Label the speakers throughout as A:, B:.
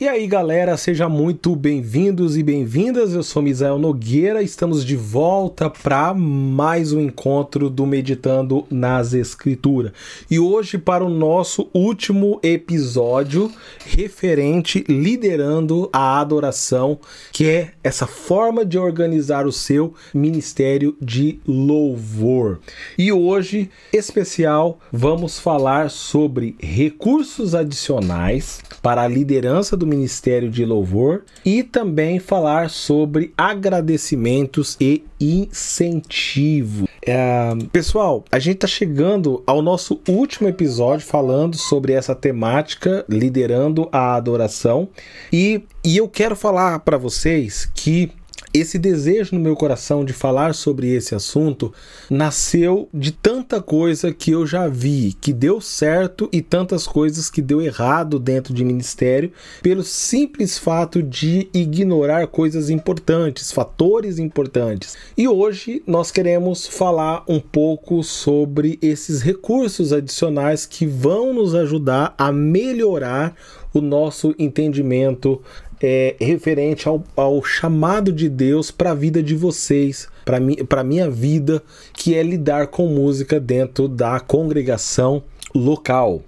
A: E aí, galera, sejam muito bem-vindos e bem-vindas. Eu sou Misael Nogueira, estamos de volta para mais um encontro do Meditando nas Escrituras. E hoje para o nosso último episódio referente liderando a adoração, que é essa forma de organizar o seu ministério de louvor. E hoje, especial, vamos falar sobre recursos adicionais para a liderança do Ministério de Louvor e também falar sobre agradecimentos e incentivo. É, pessoal, a gente está chegando ao nosso último episódio falando sobre essa temática, liderando a adoração, e, e eu quero falar para vocês que esse desejo no meu coração de falar sobre esse assunto nasceu de tanta coisa que eu já vi que deu certo e tantas coisas que deu errado dentro de ministério, pelo simples fato de ignorar coisas importantes, fatores importantes. E hoje nós queremos falar um pouco sobre esses recursos adicionais que vão nos ajudar a melhorar o nosso entendimento é, referente ao, ao, chamado de Deus para a vida de vocês, para mi, a minha vida, que é lidar com música dentro da congregação local.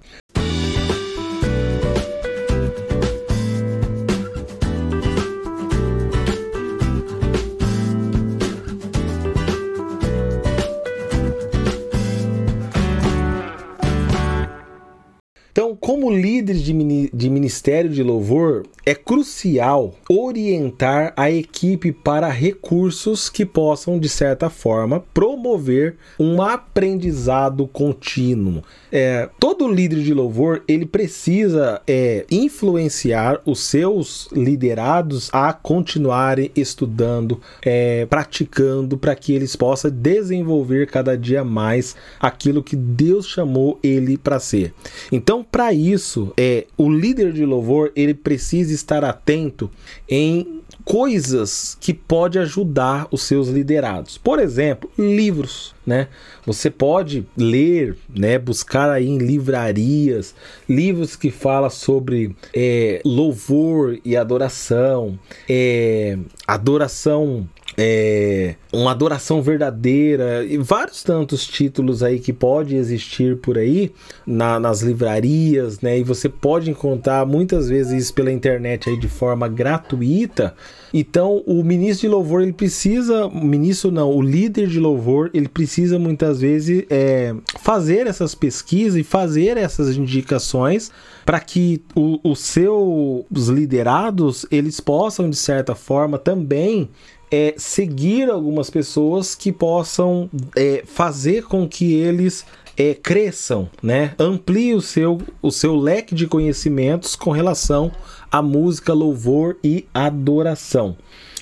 A: Então, como líder de, ministério de louvor, é crucial orientar a equipe para recursos que possam, de certa forma, promover um aprendizado contínuo. É, todo líder de louvor ele precisa é, influenciar os seus liderados a continuarem estudando, é, praticando, para que eles possam desenvolver cada dia mais aquilo que Deus chamou ele para ser. Então, para isso, é o líder de louvor ele precisa estar atento em coisas que pode ajudar os seus liderados. Por exemplo, livros, né? Você pode ler, né? Buscar aí em livrarias livros que falam sobre é, louvor e adoração, é, adoração é, uma adoração verdadeira e vários tantos títulos aí que pode existir por aí na, nas livrarias, né? E você pode encontrar muitas vezes pela internet aí de forma gratuita. Então, o ministro de louvor ele precisa, ministro não, o líder de louvor ele precisa muitas vezes é, fazer essas pesquisas e fazer essas indicações para que o, os seus liderados eles possam de certa forma também é, seguir algumas pessoas que possam é, fazer com que eles é, cresçam, né? Amplie o seu, o seu leque de conhecimentos com relação à música, louvor e adoração.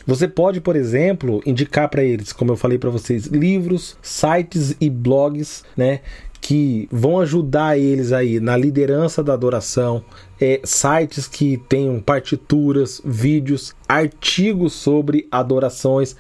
A: Você pode, por exemplo, indicar para eles, como eu falei para vocês, livros, sites e blogs, né, que vão ajudar eles aí na liderança da adoração, é, sites que tenham partituras, vídeos, artigos sobre adorações,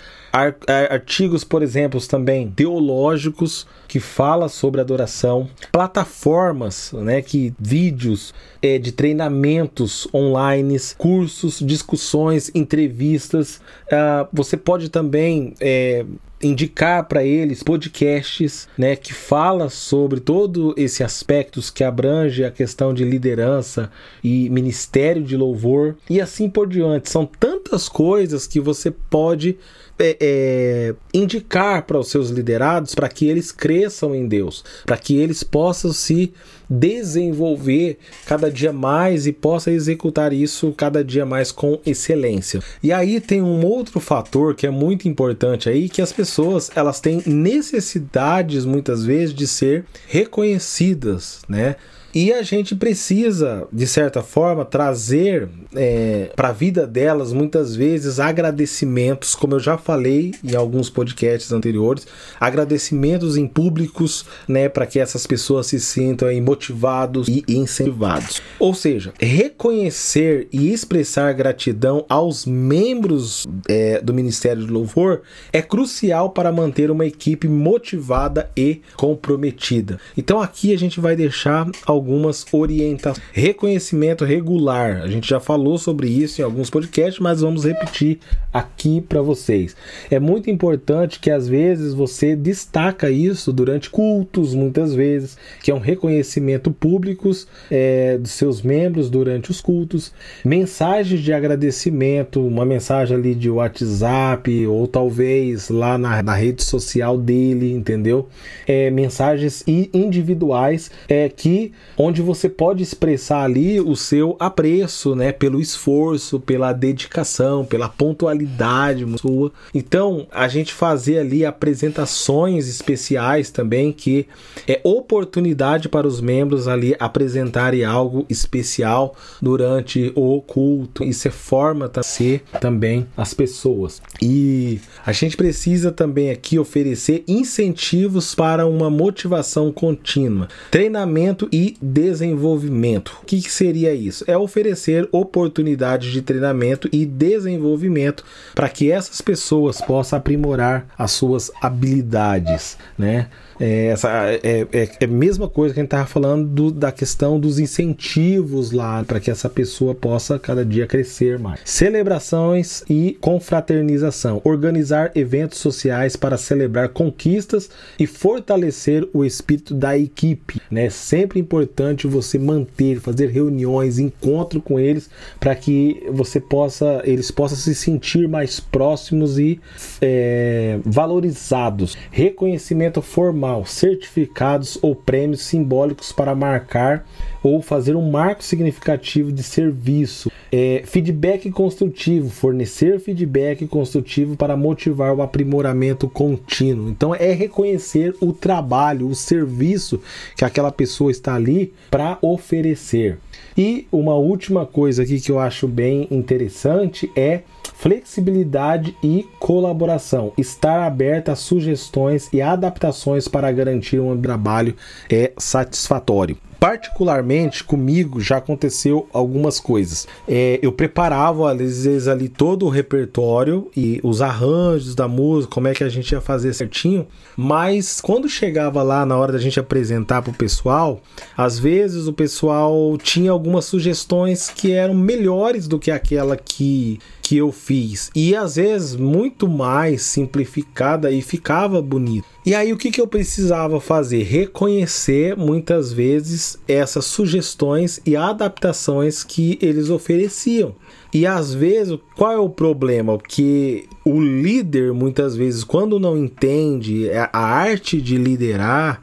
A: artigos, por exemplo, também teológicos que fala sobre adoração, plataformas, né, que vídeos é, de treinamentos online, cursos, discussões, entrevistas. Uh, você pode também é, indicar para eles podcasts, né, que fala sobre todo esse aspectos que abrange a questão de liderança e ministério de louvor e assim por diante. São tantas coisas que você pode é, é, indicar para os seus liderados para que eles cresçam em Deus, para que eles possam se desenvolver cada dia mais e possa executar isso cada dia mais com excelência. E aí tem um outro fator que é muito importante aí, que as pessoas elas têm necessidades muitas vezes de ser reconhecidas, né? E a gente precisa, de certa forma, trazer é, para a vida delas muitas vezes agradecimentos, como eu já falei em alguns podcasts anteriores, agradecimentos em públicos, né, para que essas pessoas se sintam aí, motivados e incentivados. Ou seja, reconhecer e expressar gratidão aos membros é, do Ministério de Louvor é crucial para manter uma equipe motivada e comprometida. Então aqui a gente vai deixar algumas orientações. Reconhecimento regular. A gente já falou sobre isso em alguns podcasts, mas vamos repetir aqui para vocês. É muito importante que às vezes você destaca isso durante cultos, muitas vezes, que é um reconhecimento públicos é, dos seus membros durante os cultos, mensagens de agradecimento, uma mensagem ali de WhatsApp ou talvez lá na, na rede social dele, entendeu? É, mensagens individuais é, que onde você pode expressar ali o seu apreço, né, pelo esforço, pela dedicação, pela pontualidade sua. Então, a gente fazer ali apresentações especiais também que é oportunidade para os membros ali apresentarem algo especial durante o culto. Isso é forma de ser também as pessoas. E a gente precisa também aqui oferecer incentivos para uma motivação contínua, treinamento e desenvolvimento. O que, que seria isso? É oferecer oportunidades de treinamento e desenvolvimento para que essas pessoas possam aprimorar as suas habilidades, né? É, essa, é, é, é, a mesma coisa que a gente estava falando do, da questão dos incentivos lá para que essa pessoa possa cada dia crescer mais. Celebrações e confraternização. Organizar eventos sociais para celebrar conquistas e fortalecer o espírito da equipe. É né? sempre importante você manter, fazer reuniões, encontro com eles para que você possa, eles possam se sentir mais próximos e é, valorizados. Reconhecimento formal certificados ou prêmios simbólicos para marcar ou fazer um marco significativo de serviço. É, feedback construtivo, fornecer feedback construtivo para motivar o aprimoramento contínuo. Então é reconhecer o trabalho, o serviço que aquela pessoa está ali para oferecer. E uma última coisa aqui que eu acho bem interessante é flexibilidade e colaboração. Estar aberta a sugestões e adaptações para garantir um trabalho é satisfatório particularmente comigo já aconteceu algumas coisas. É, eu preparava às vezes ali todo o repertório e os arranjos da música, como é que a gente ia fazer certinho, mas quando chegava lá na hora da gente apresentar para o pessoal, às vezes o pessoal tinha algumas sugestões que eram melhores do que aquela que que eu fiz e às vezes muito mais simplificada e ficava bonito. E aí o que, que eu precisava fazer? Reconhecer muitas vezes essas sugestões e adaptações que eles ofereciam. E às vezes, qual é o problema? Que o líder, muitas vezes, quando não entende a arte de liderar,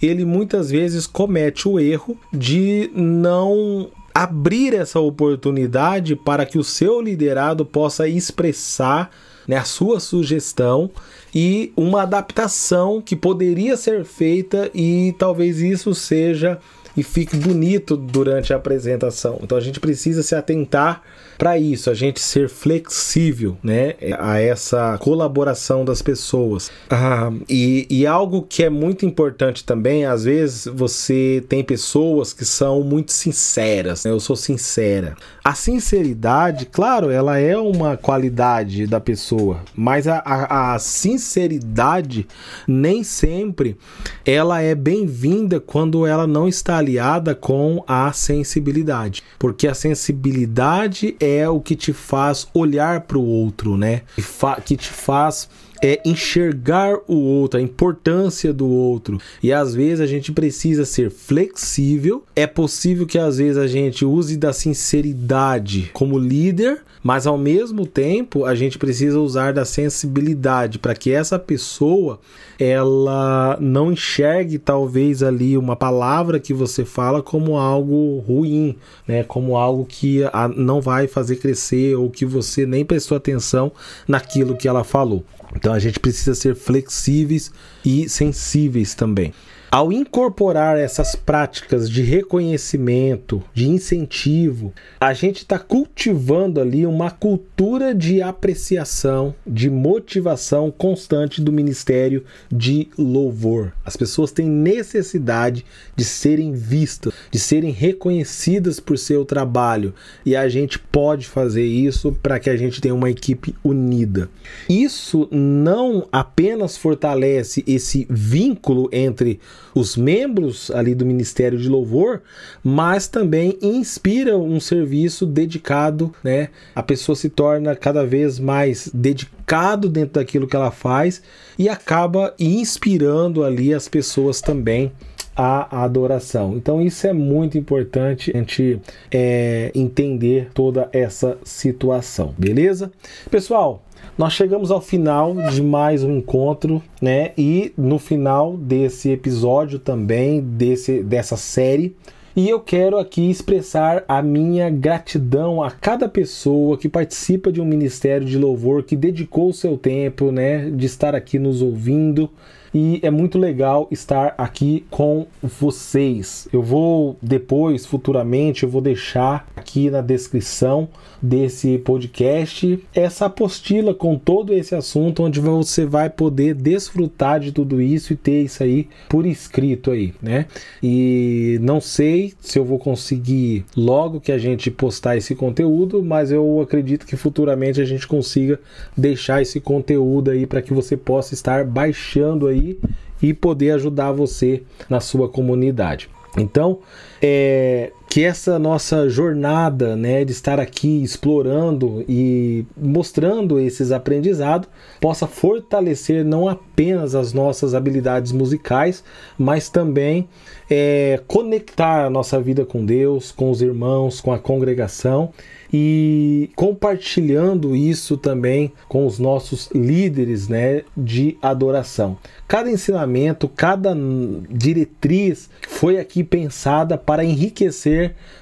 A: ele muitas vezes comete o erro de não abrir essa oportunidade para que o seu liderado possa expressar né, a sua sugestão e uma adaptação que poderia ser feita e talvez isso seja e fique bonito durante a apresentação. Então a gente precisa se atentar para isso, a gente ser flexível, né, a essa colaboração das pessoas. Ah, e, e algo que é muito importante também, às vezes você tem pessoas que são muito sinceras. Né? Eu sou sincera. A sinceridade, claro, ela é uma qualidade da pessoa, mas a, a, a sinceridade nem sempre ela é bem-vinda quando ela não está aliada com a sensibilidade, porque a sensibilidade é o que te faz olhar para o outro, né? Que te faz é enxergar o outro, a importância do outro. E às vezes a gente precisa ser flexível. É possível que às vezes a gente use da sinceridade como líder, mas ao mesmo tempo a gente precisa usar da sensibilidade para que essa pessoa ela não enxergue talvez ali uma palavra que você fala como algo ruim, né? Como algo que não vai fazer crescer ou que você nem prestou atenção naquilo que ela falou. Então a gente precisa ser flexíveis e sensíveis também. Ao incorporar essas práticas de reconhecimento, de incentivo, a gente está cultivando ali uma cultura de apreciação, de motivação constante do ministério de louvor. As pessoas têm necessidade de serem vistas, de serem reconhecidas por seu trabalho, e a gente pode fazer isso para que a gente tenha uma equipe unida. Isso não apenas fortalece esse vínculo entre os membros ali do Ministério de Louvor, mas também inspira um serviço dedicado, né? A pessoa se torna cada vez mais dedicado dentro daquilo que ela faz e acaba inspirando ali as pessoas também a adoração. Então isso é muito importante a gente é, entender toda essa situação, beleza? Pessoal, nós chegamos ao final de mais um encontro, né? E no final desse episódio também desse dessa série, e eu quero aqui expressar a minha gratidão a cada pessoa que participa de um ministério de louvor, que dedicou o seu tempo, né, de estar aqui nos ouvindo e é muito legal estar aqui com vocês. Eu vou depois, futuramente, eu vou deixar aqui na descrição desse podcast essa apostila com todo esse assunto, onde você vai poder desfrutar de tudo isso e ter isso aí por escrito aí, né? E não sei se eu vou conseguir logo que a gente postar esse conteúdo, mas eu acredito que futuramente a gente consiga deixar esse conteúdo aí para que você possa estar baixando aí e poder ajudar você na sua comunidade. Então, é, que essa nossa jornada né, de estar aqui explorando e mostrando esses aprendizados possa fortalecer não apenas as nossas habilidades musicais, mas também é, conectar a nossa vida com Deus, com os irmãos, com a congregação e compartilhando isso também com os nossos líderes né, de adoração. Cada ensinamento, cada diretriz foi aqui pensada para enriquecer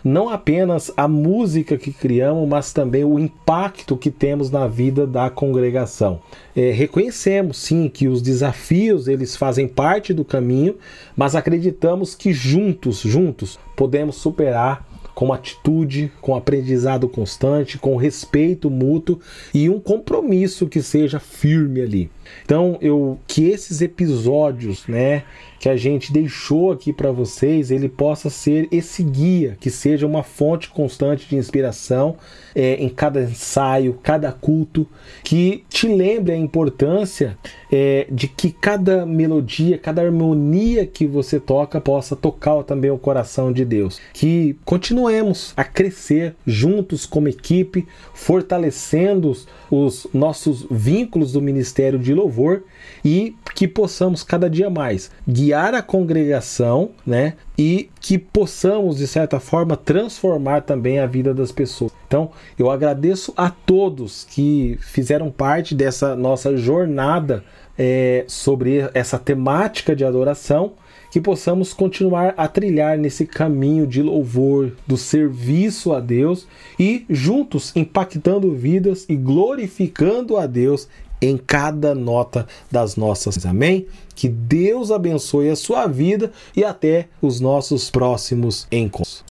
A: não apenas a música que criamos, mas também o impacto que temos na vida da congregação. É, reconhecemos sim que os desafios eles fazem parte do caminho, mas acreditamos que juntos, juntos, podemos superar com atitude, com aprendizado constante, com respeito mútuo e um compromisso que seja firme ali. Então, eu que esses episódios, né, que a gente deixou aqui para vocês, ele possa ser esse guia, que seja uma fonte constante de inspiração é, em cada ensaio, cada culto, que te lembre a importância é, de que cada melodia, cada harmonia que você toca possa tocar também o coração de Deus. Que continuemos a crescer juntos como equipe, fortalecendo os nossos vínculos do ministério de louvor e que possamos cada dia mais guiar a congregação, né? E que possamos, de certa forma, transformar também a vida das pessoas. Então, eu agradeço a todos que fizeram parte dessa nossa jornada é, sobre essa temática de adoração que possamos continuar a trilhar nesse caminho de louvor, do serviço a Deus e juntos impactando vidas e glorificando a Deus em cada nota das nossas. Amém? Que Deus abençoe a sua vida e até os nossos próximos encontros.